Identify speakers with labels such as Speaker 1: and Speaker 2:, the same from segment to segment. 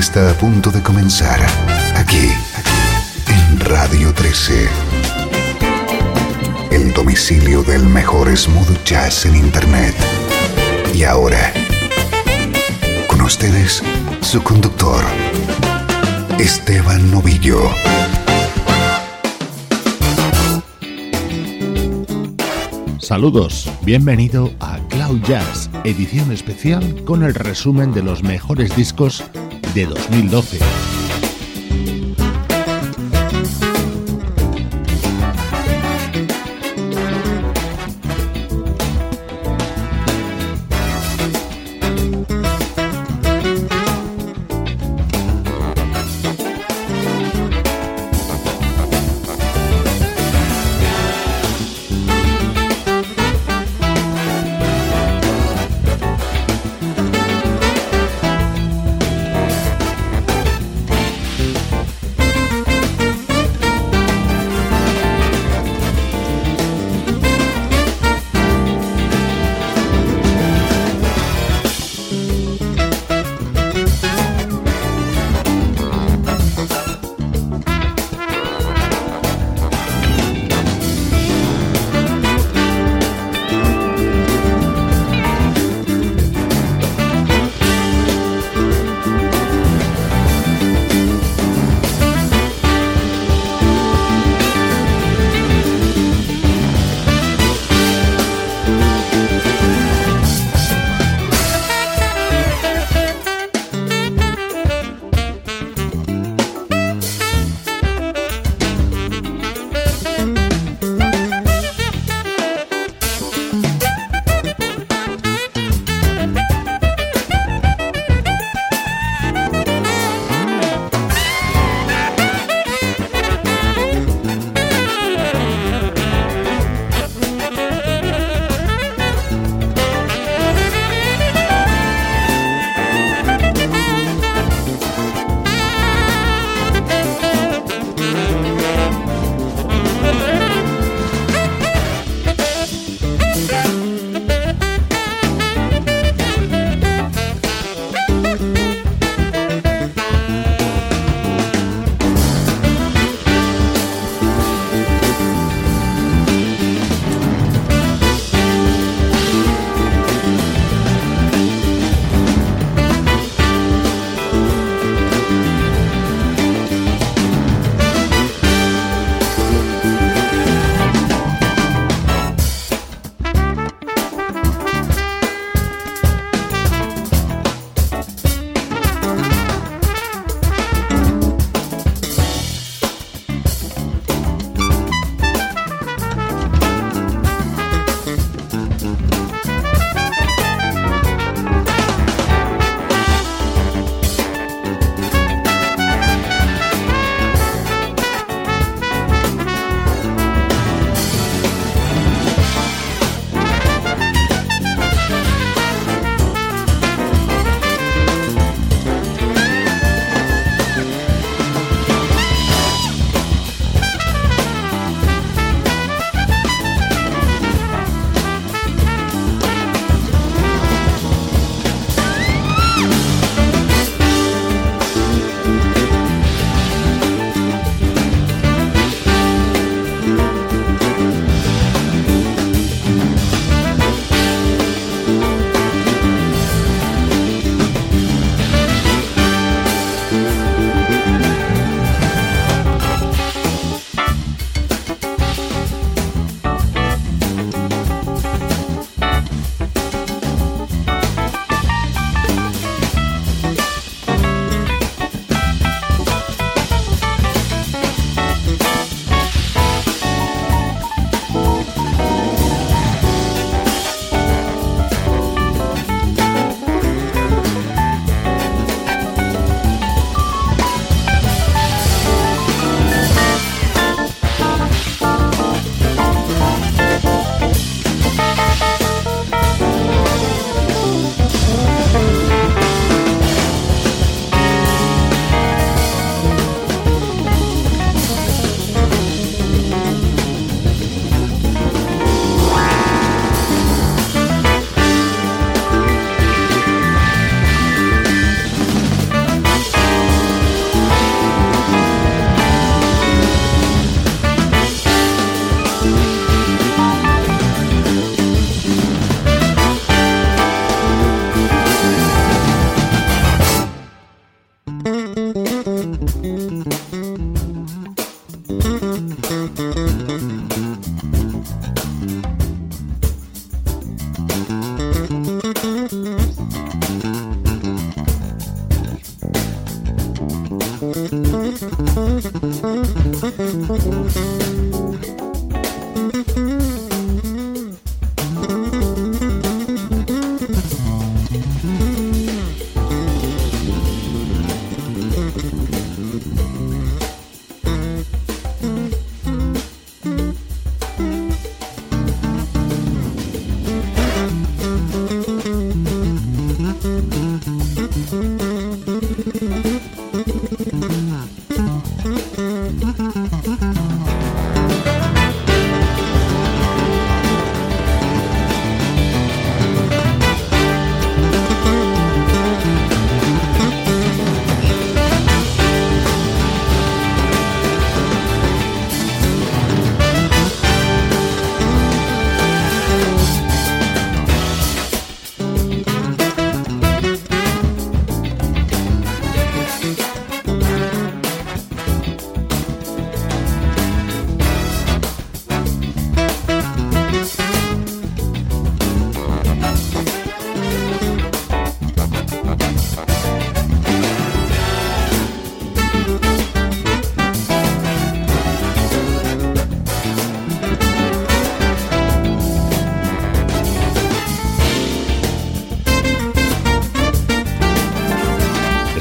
Speaker 1: Está a punto de comenzar aquí en Radio 13. El domicilio del mejor smooth jazz en Internet. Y ahora, con ustedes, su conductor, Esteban Novillo.
Speaker 2: Saludos, bienvenido a Cloud Jazz, edición especial con el resumen de los mejores discos de 2012.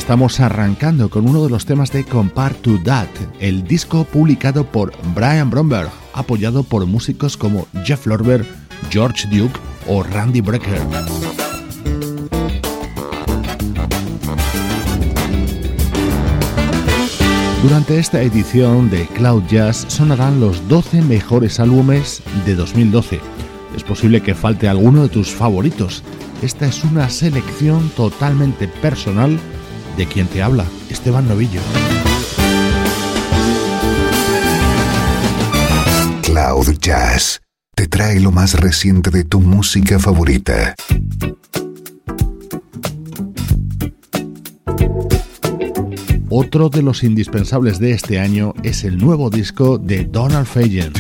Speaker 3: Estamos arrancando con uno de los temas de Compare to That, el disco publicado por Brian Bromberg, apoyado por músicos como Jeff Lorber, George Duke o Randy Brecker. Durante esta edición de Cloud Jazz sonarán los 12 mejores álbumes de 2012. Es posible que falte alguno de tus favoritos. Esta es una selección totalmente personal de quien te habla, Esteban Novillo.
Speaker 1: Cloud Jazz te trae lo más reciente de tu música favorita.
Speaker 3: Otro de los indispensables de este año es el nuevo disco de Donald Fagen.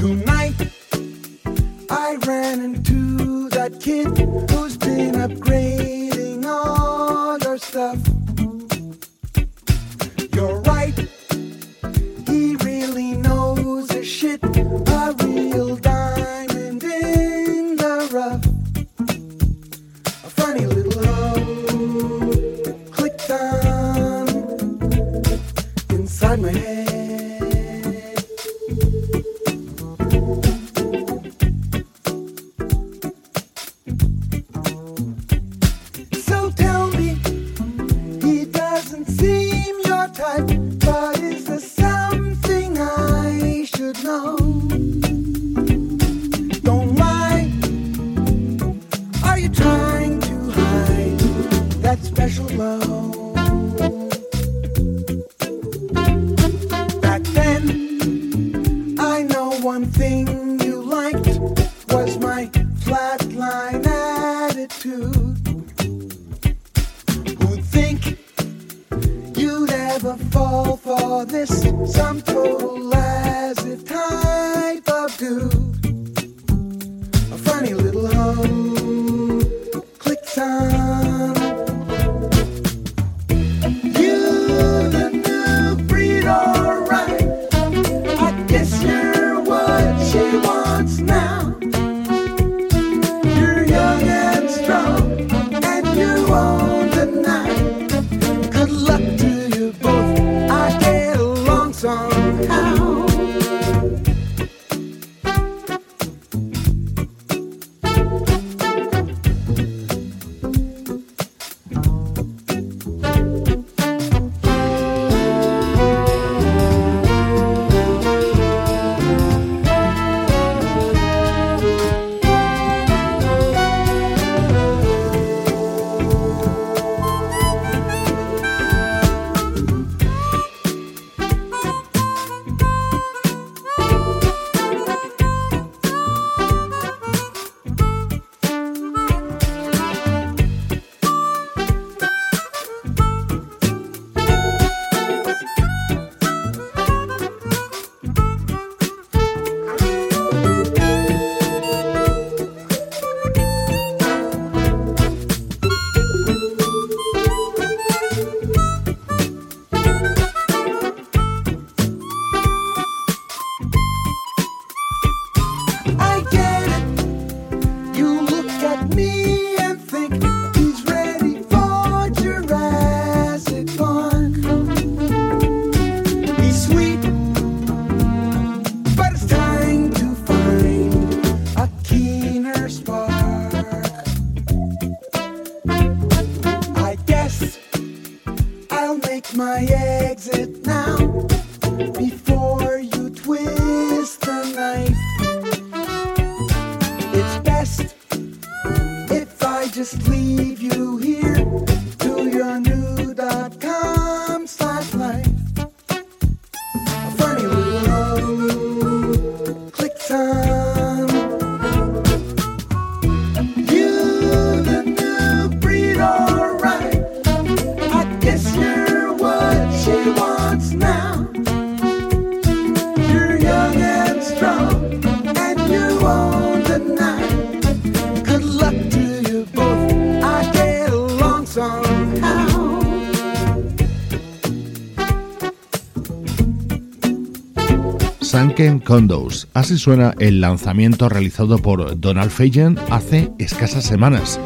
Speaker 2: Condos. Así suena el lanzamiento realizado por Donald Fagen hace escasas semanas.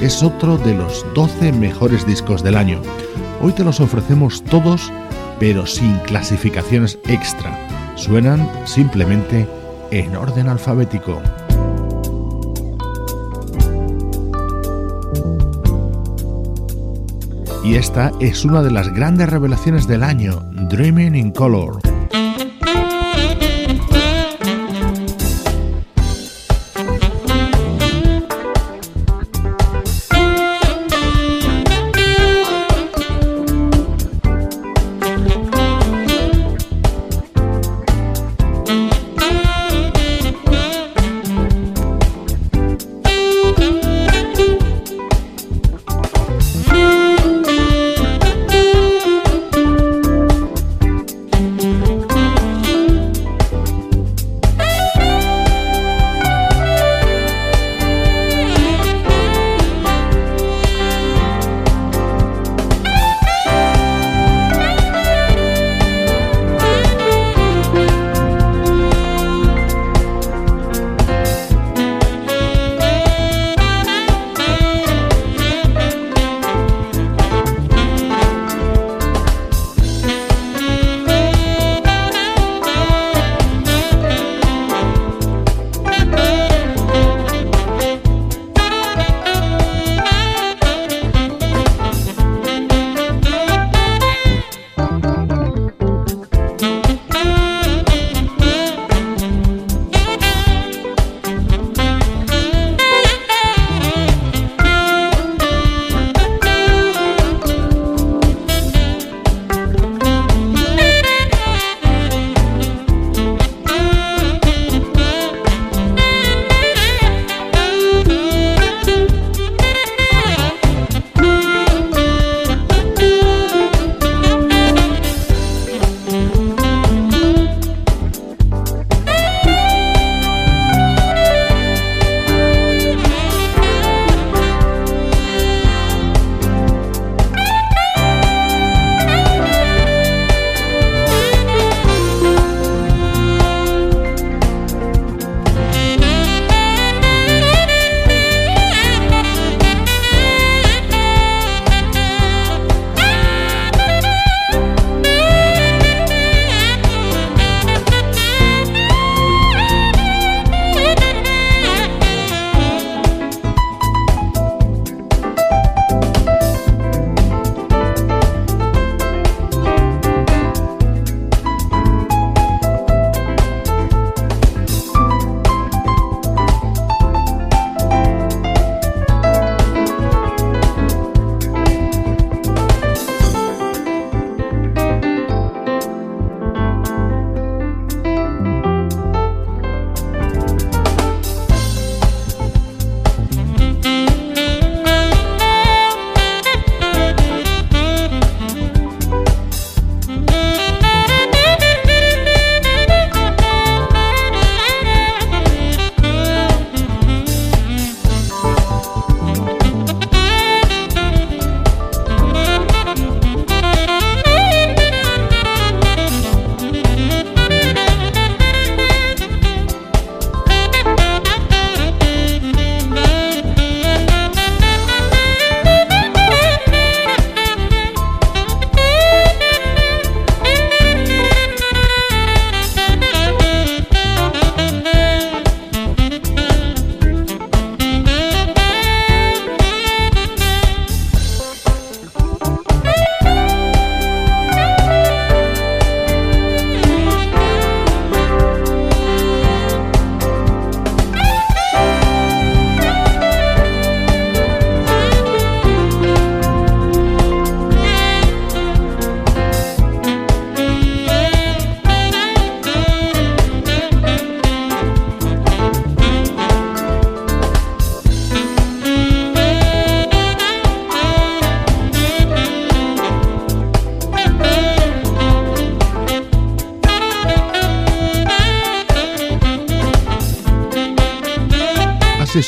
Speaker 2: Es otro de los 12 mejores discos del año. Hoy te los ofrecemos todos, pero sin clasificaciones extra. Suenan simplemente en orden alfabético. Y esta es una de las grandes revelaciones del año, Dreaming in Color.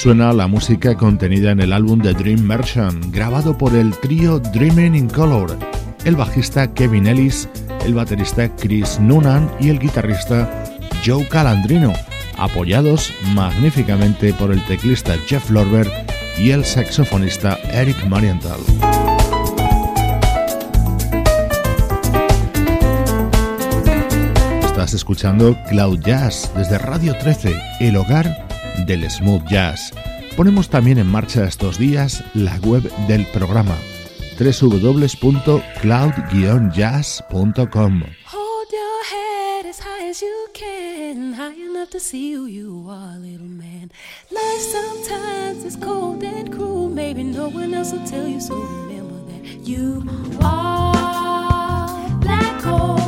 Speaker 2: Suena la música contenida en el álbum The Dream Merchant, grabado por el trío Dreaming in Color, el bajista Kevin Ellis, el baterista Chris Noonan y el guitarrista Joe Calandrino, apoyados magníficamente por el teclista Jeff Lorber y el saxofonista Eric Marienthal. Estás escuchando Cloud Jazz desde Radio 13, el hogar del smooth jazz. Ponemos también en marcha estos días la web del programa www.cloud-jazz.com.
Speaker 4: As high as you can, high enough to see who you are, little man. Life sometimes is cold and cruel, maybe no one else will tell you, so remember that you are black gold,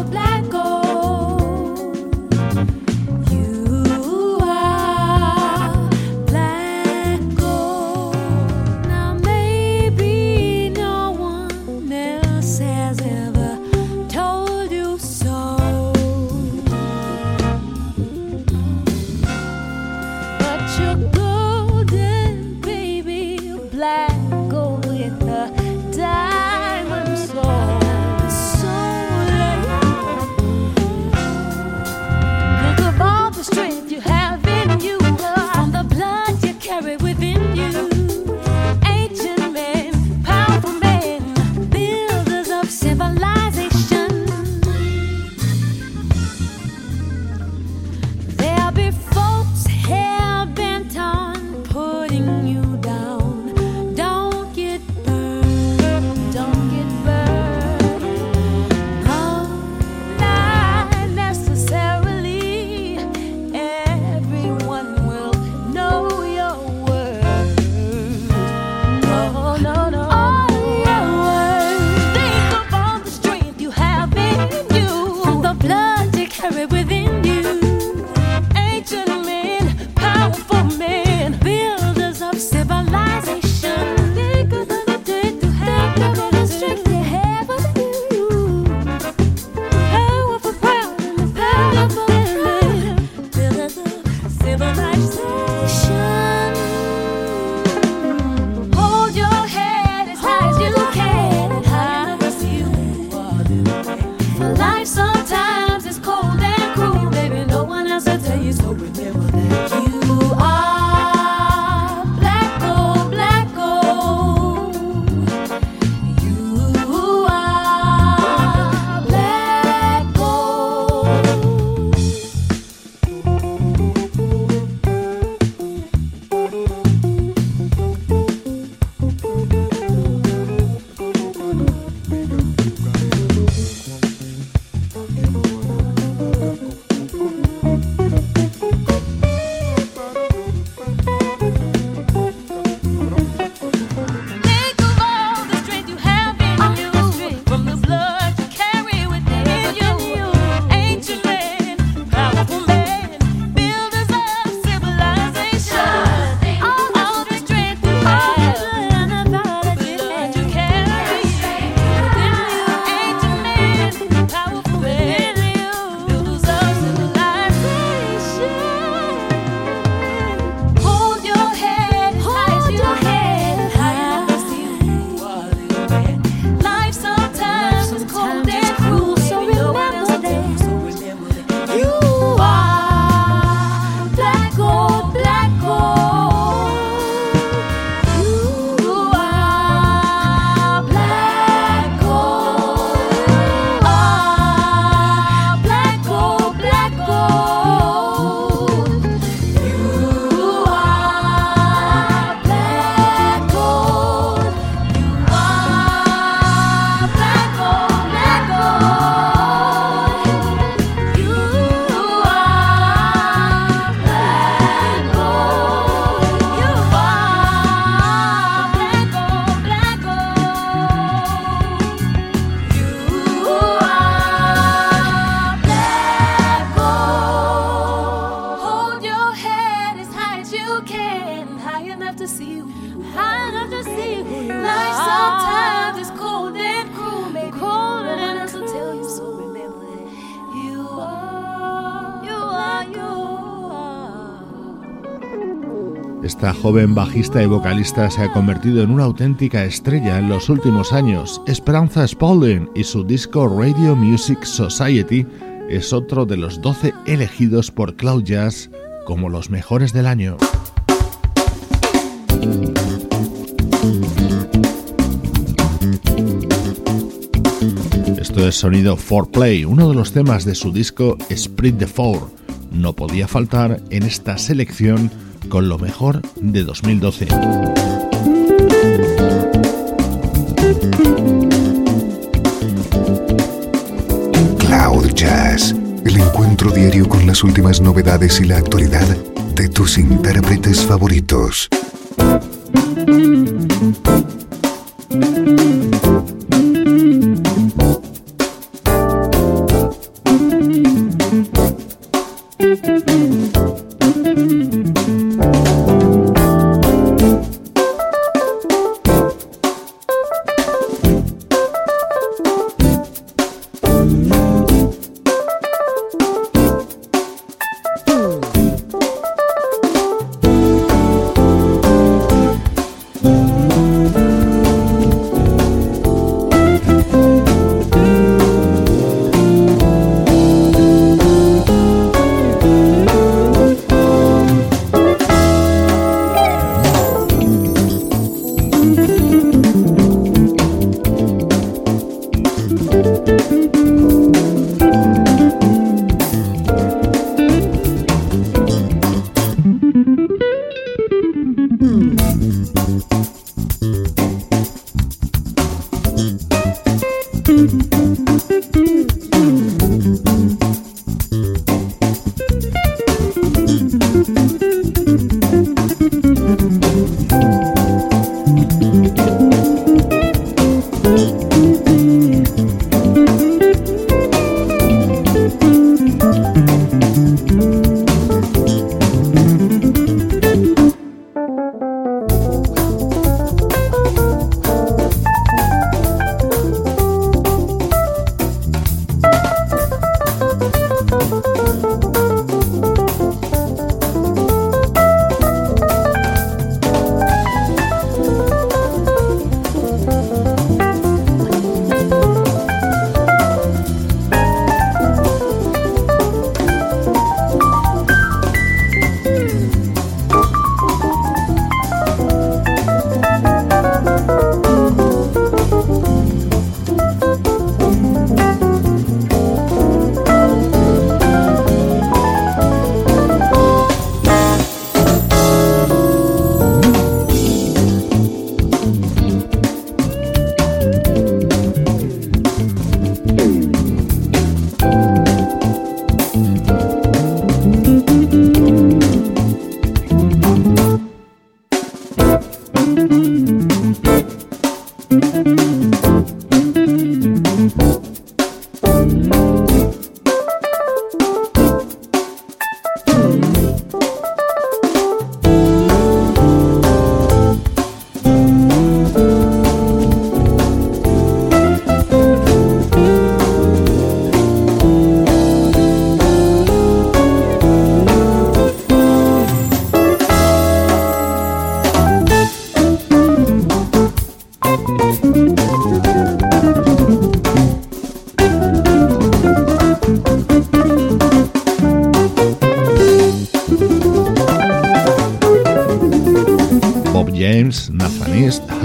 Speaker 2: joven bajista y vocalista se ha convertido en una auténtica estrella en los últimos años. Esperanza Spalding y su disco Radio Music Society es otro de los 12 elegidos por Cloud Jazz como los mejores del año. Esto es sonido 4Play, uno de los temas de su disco Split the Four. No podía faltar en esta selección con lo mejor de 2012.
Speaker 1: Cloud Jazz, el encuentro diario con las últimas novedades y la actualidad de tus intérpretes favoritos.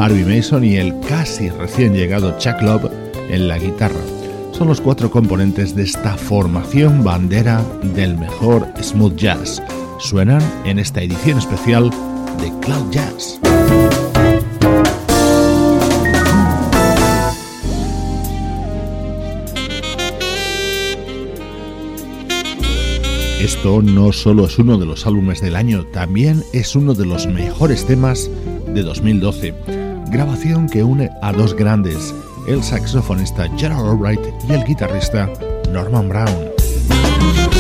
Speaker 2: Y el casi recién llegado Chuck Love en la guitarra. Son los cuatro componentes de esta formación bandera del mejor smooth jazz. Suenan en esta edición especial de Cloud Jazz. Esto no solo es uno de los álbumes del año, también es uno de los mejores temas de 2012 grabación que une a dos grandes, el saxofonista Gerald Albright y el guitarrista Norman Brown.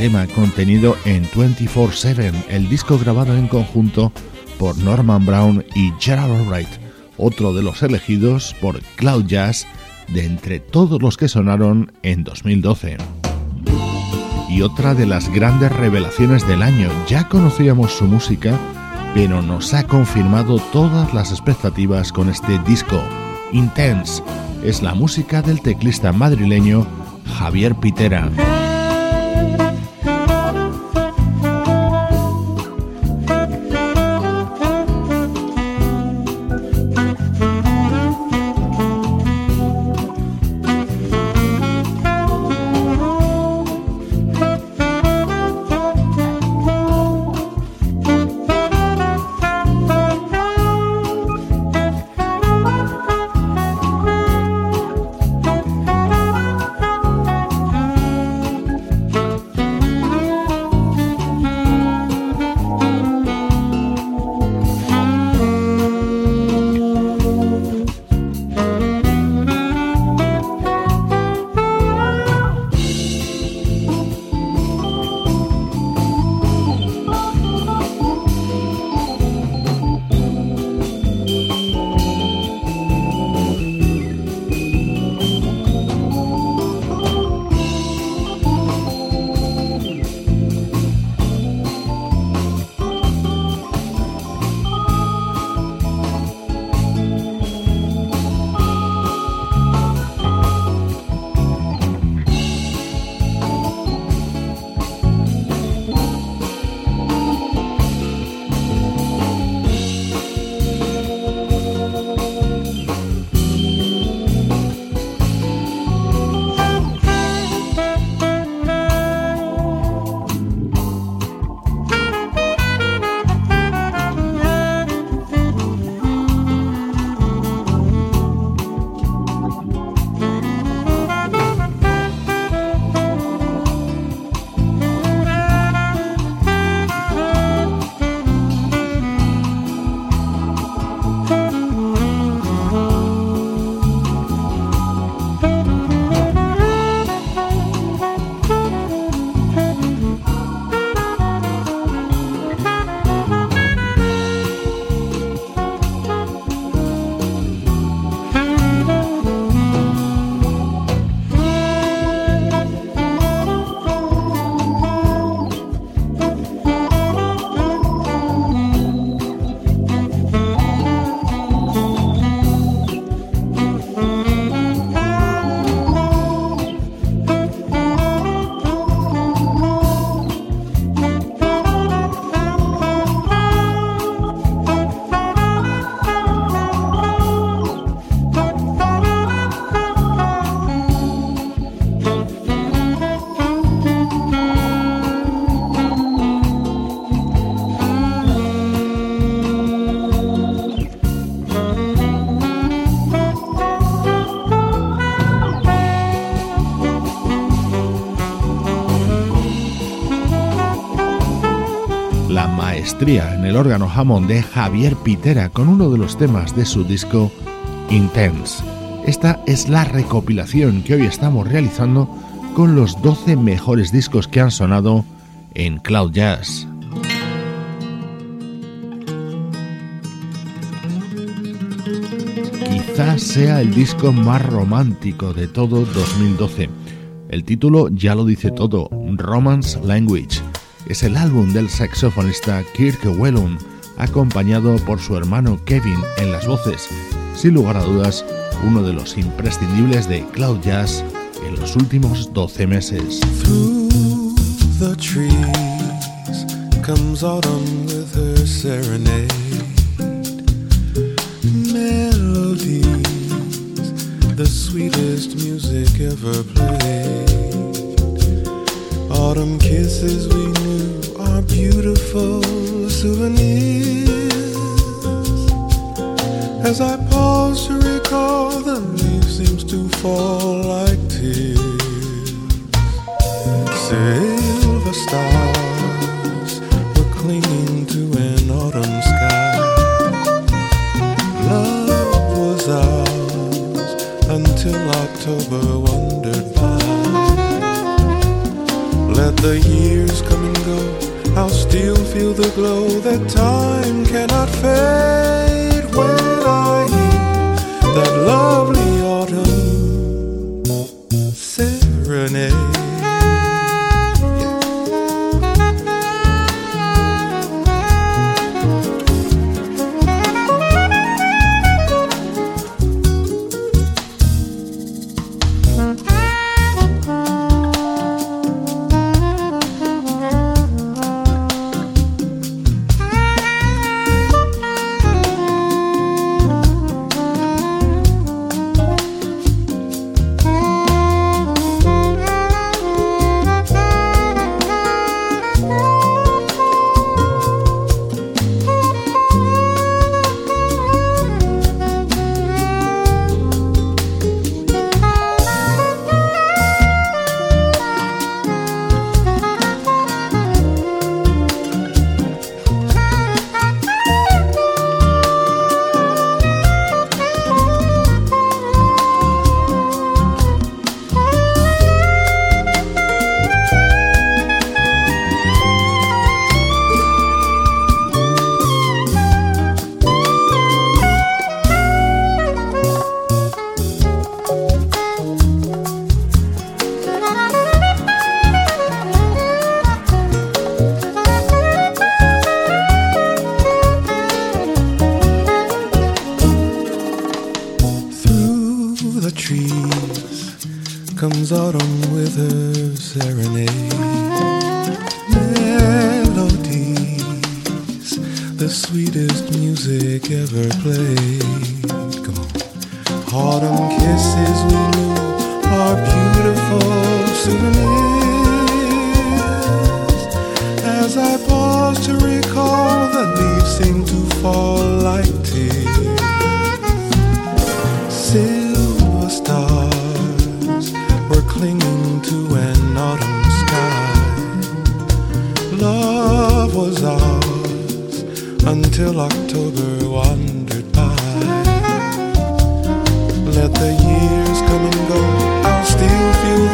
Speaker 2: Tema contenido en 24-7, el disco grabado en conjunto por Norman Brown y Gerald Albright, otro de los elegidos por Cloud Jazz de entre todos los que sonaron en 2012. Y otra de las grandes revelaciones del año, ya conocíamos su música, pero nos ha confirmado todas las expectativas con este disco. Intense es la música del teclista madrileño Javier Pitera. En el órgano Hammond de Javier Pitera con uno de los temas de su disco Intense. Esta es la recopilación que hoy estamos realizando con los 12 mejores discos que han sonado en Cloud Jazz. Quizás sea el disco más romántico de todo 2012. El título ya lo dice todo, Romance Language es el álbum del saxofonista Kirk Whelan, acompañado por su hermano Kevin en las voces. Sin lugar a dudas, uno de los imprescindibles de Cloud Jazz en los últimos 12 meses.
Speaker 5: The sweetest music ever played. Autumn kisses we knew are beautiful souvenirs. As I pause to recall, the leaves seems to fall like tears. Silver stars the years come and go, I'll still feel the glow that time cannot fade when I hear that lovely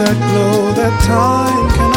Speaker 5: that glow
Speaker 2: that time can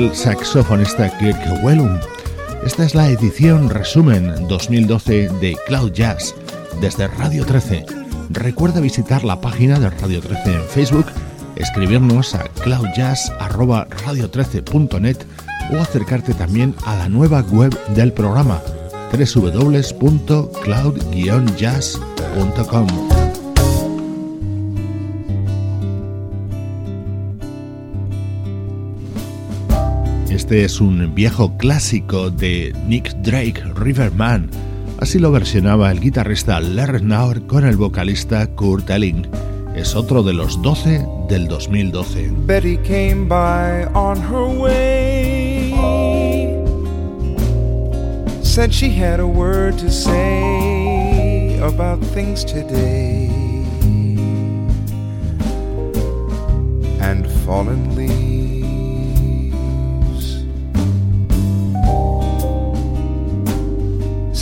Speaker 2: del saxofonista Kirk Wellum. Esta es la edición resumen 2012 de Cloud Jazz desde Radio 13. Recuerda visitar la página de Radio 13 en Facebook, escribirnos a cloudjazz@radio13.net o acercarte también a la nueva web del programa www.cloud-jazz.com. Este es un viejo clásico de Nick Drake, Riverman. Así lo versionaba el guitarrista Larry Naur con el vocalista Kurt Elling. Es otro de los 12 del 2012.
Speaker 6: Betty came by on her way. Said she had a word to say about things today. And fallen leaves.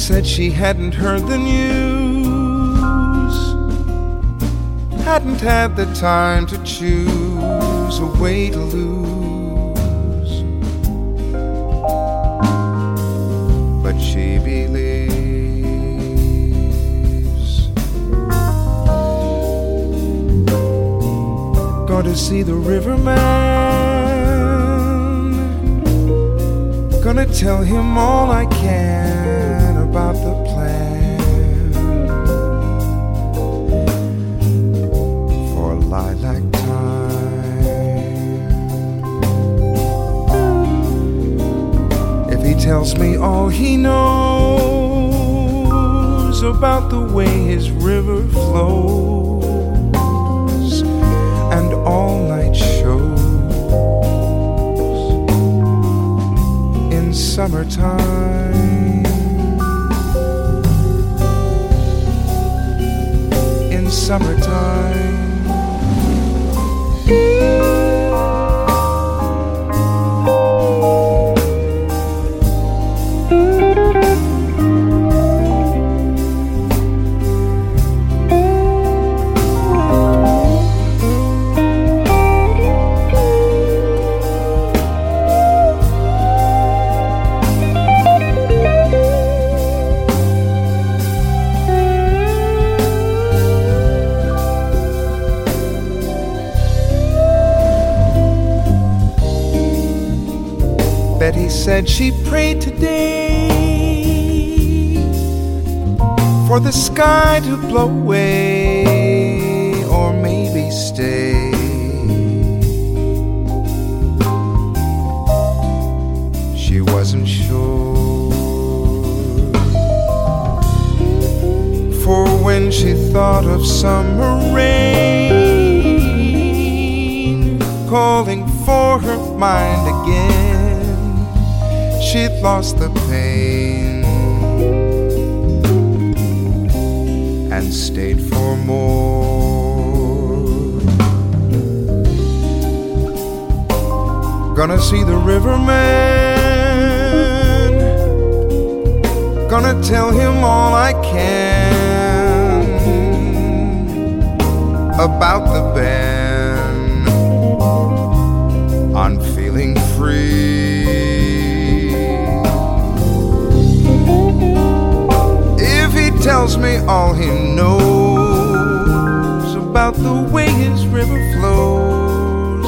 Speaker 6: Said she hadn't heard the news, hadn't had the time to choose a way to lose. But she believes. Going to see the riverman. Gonna tell him all I can tells me all he knows about the way his river flows and all night shows in summertime. In summertime. Said she prayed today for the sky to blow away or maybe stay. She wasn't sure. For when she thought of summer rain calling for her mind again she'd lost the pain and stayed for more. Gonna see the riverman, gonna tell him all I can about the band. I'm tells me all he knows about the way his river flows.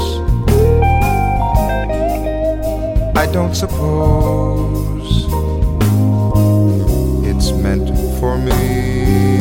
Speaker 6: I don't suppose it's meant for me.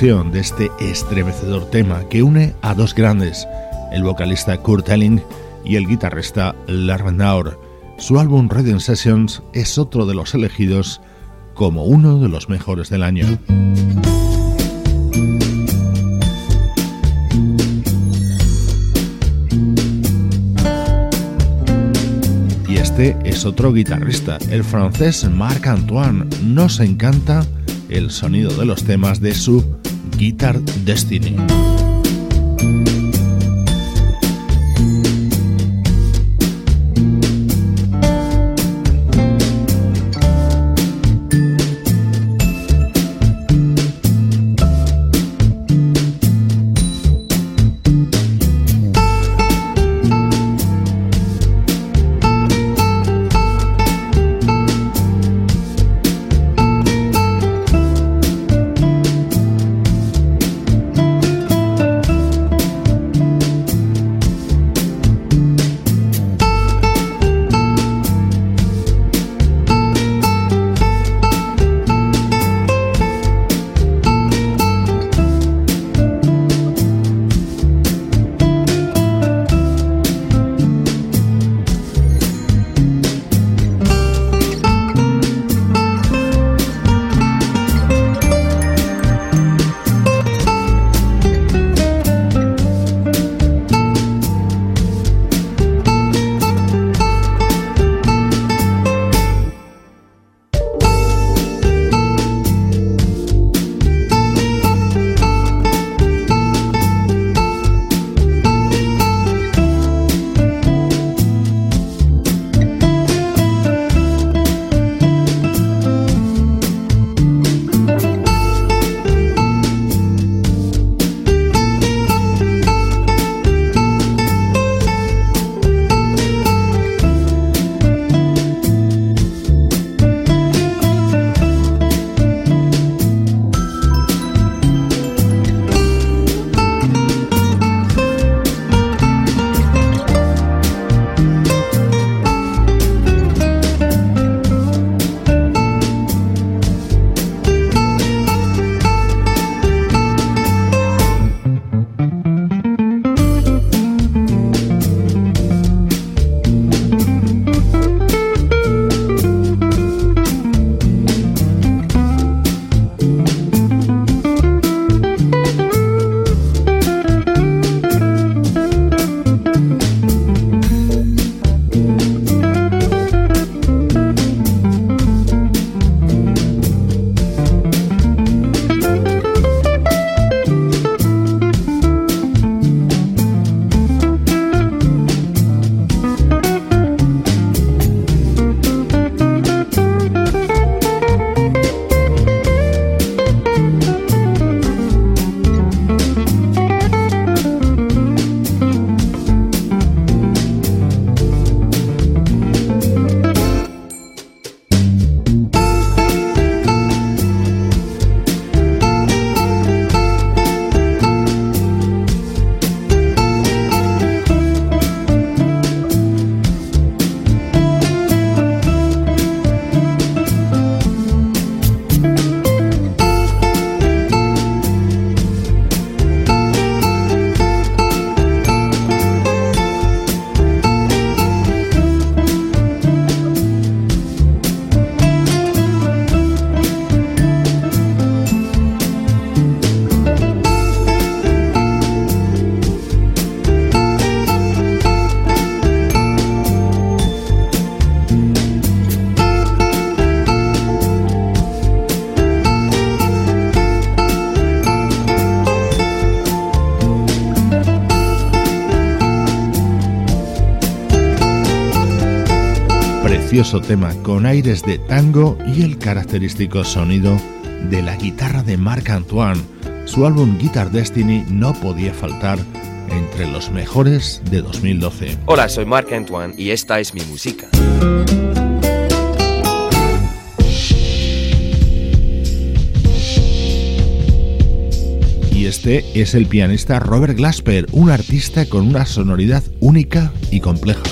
Speaker 2: De este estremecedor tema que une a dos grandes, el vocalista Kurt Elling y el guitarrista Larry Naur. Su álbum Reading Sessions es otro de los elegidos como uno de los mejores del año. Y este es otro guitarrista, el francés Marc Antoine. Nos encanta el sonido de los temas de su Guitar Destiny.
Speaker 7: Tema con aires de tango y el característico sonido de la guitarra de Marc Antoine. Su álbum Guitar Destiny no podía faltar entre los mejores de 2012.
Speaker 8: Hola, soy Marc Antoine y esta es mi música.
Speaker 7: Y este es el pianista Robert Glasper, un artista con una sonoridad única y compleja.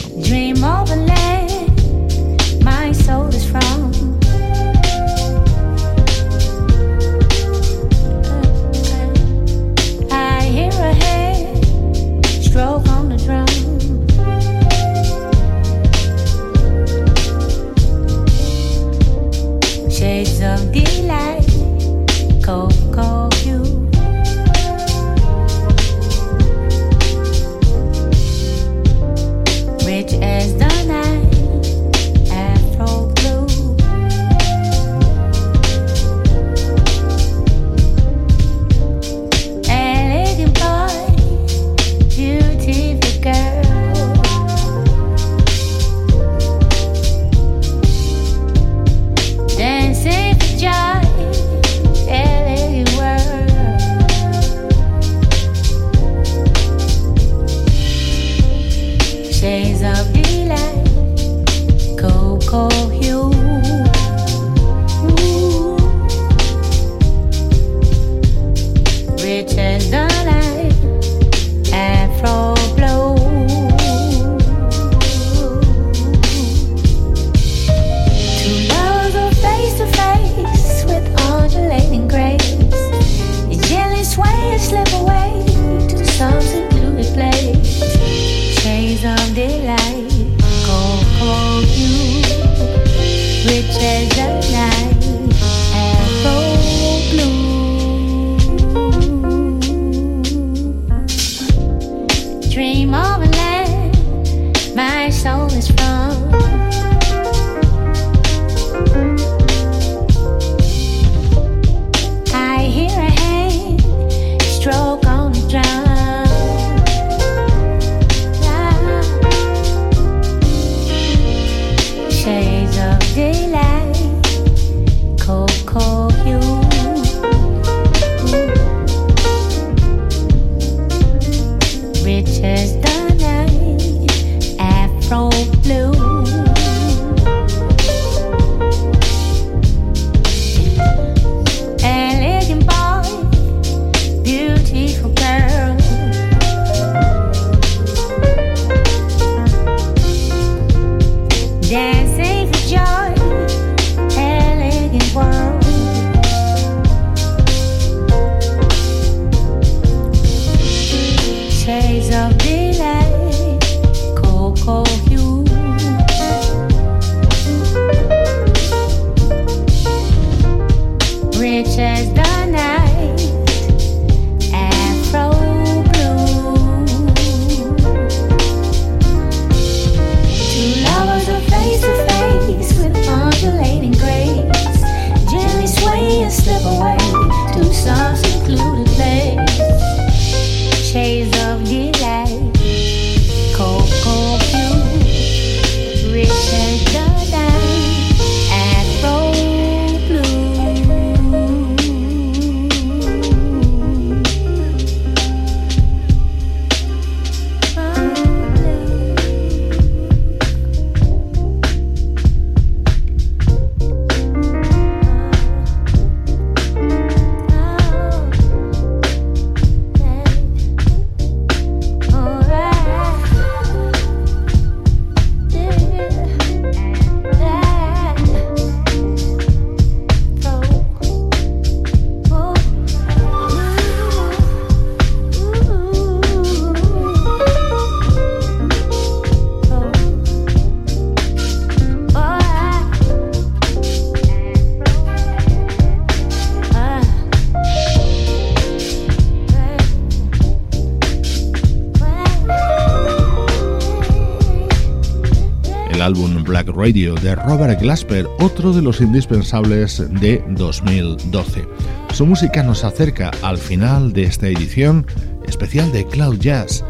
Speaker 7: Radio de Robert Glasper, otro de los indispensables de 2012. Su música nos acerca al final de esta edición especial de Cloud Jazz.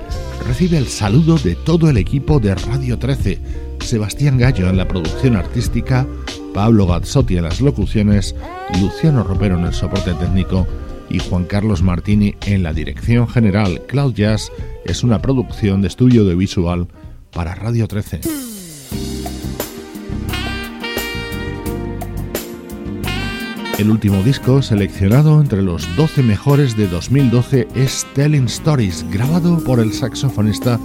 Speaker 7: Recibe el saludo de todo el equipo de Radio 13
Speaker 2: Sebastián Gallo en la producción artística, Pablo Gazzotti en las locuciones, Luciano Ropero en el soporte técnico y Juan Carlos Martini en la dirección general. Cloud Jazz es una producción de estudio de visual para Radio 13. El último disco seleccionado entre los 12 mejores de 2012 es Telling Stories, grabado por el saxofonista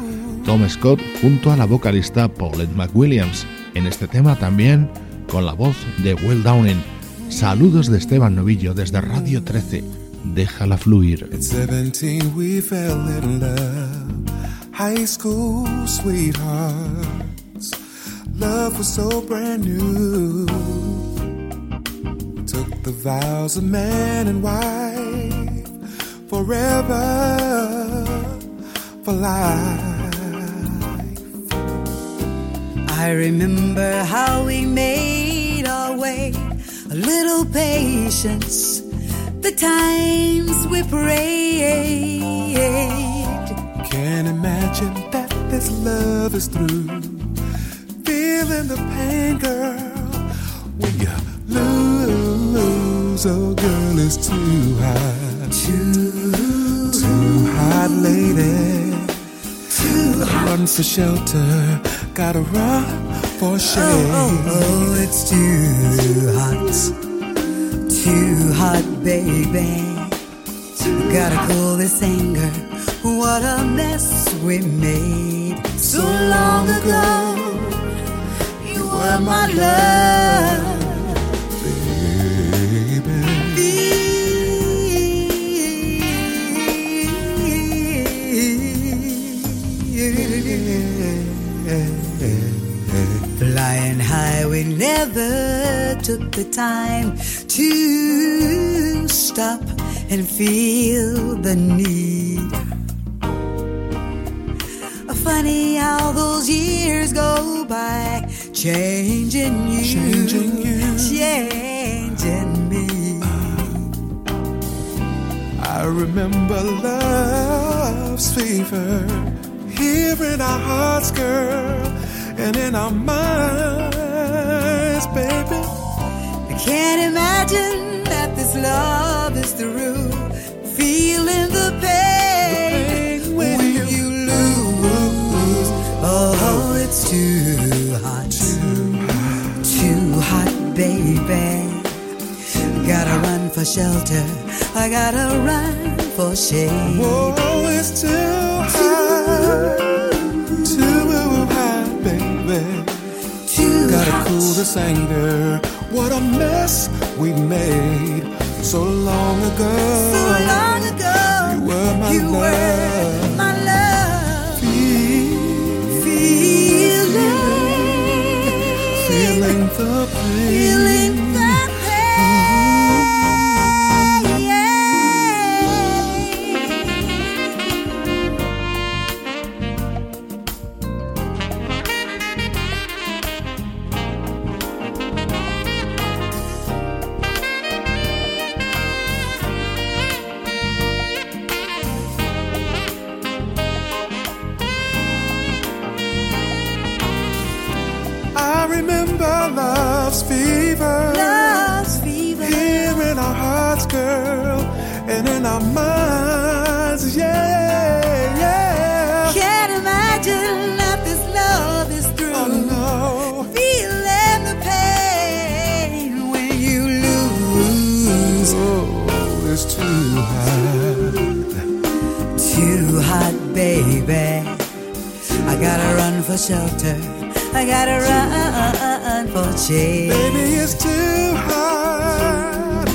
Speaker 2: Tom Scott junto a la vocalista Paulette McWilliams. En este tema también con la voz de Will Downing. Saludos de Esteban Novillo desde Radio 13. Déjala fluir.
Speaker 5: At 17 we fell in love. High school sweethearts. Love was so brand new. The vows of man and wife. Forever. For life.
Speaker 9: I remember how we made our way, a little patience, the times we prayed.
Speaker 5: Can't imagine that this love is through. Feeling the pain, girl, when you Oh, girl, it's too hot.
Speaker 9: Too,
Speaker 5: Too hot, lady.
Speaker 9: too hot.
Speaker 5: Run for shelter, gotta run for oh, shade.
Speaker 9: Oh, oh, oh, it's too hot. Too hot, baby. Gotta cool this anger. What a mess we made so long ago. You were my love. The time to stop and feel the need. Funny how those years go by, changing you,
Speaker 5: Changing you.
Speaker 9: changing me.
Speaker 5: I remember love's fever here in our hearts, girl, and in our minds, baby.
Speaker 9: Can't imagine that this love is through. Feeling the pain,
Speaker 5: pain
Speaker 9: when,
Speaker 5: when
Speaker 9: you,
Speaker 5: you
Speaker 9: lose. Oh, it's too hot, too hot, baby. Gotta run for shelter. I gotta run for shade.
Speaker 5: Whoa, it's too hot, too hot, baby.
Speaker 9: Too
Speaker 5: Gotta
Speaker 9: hot.
Speaker 5: cool this anger. What a mess we made so long ago.
Speaker 9: So long ago,
Speaker 5: You were my
Speaker 9: you were
Speaker 5: love.
Speaker 9: my love.
Speaker 5: Feel-
Speaker 9: Feeling,
Speaker 5: feeling the pain.
Speaker 9: For shelter. I gotta run for shade.
Speaker 5: Baby, it's too hot.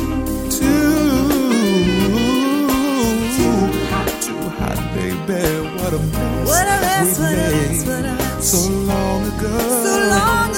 Speaker 5: Too, too hot, baby. What a mess.
Speaker 9: What a mess,
Speaker 5: we
Speaker 9: what a mess, what a mess.
Speaker 5: So long ago.
Speaker 9: So long ago,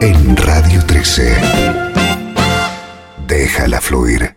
Speaker 1: en Radio 13. Déjala fluir.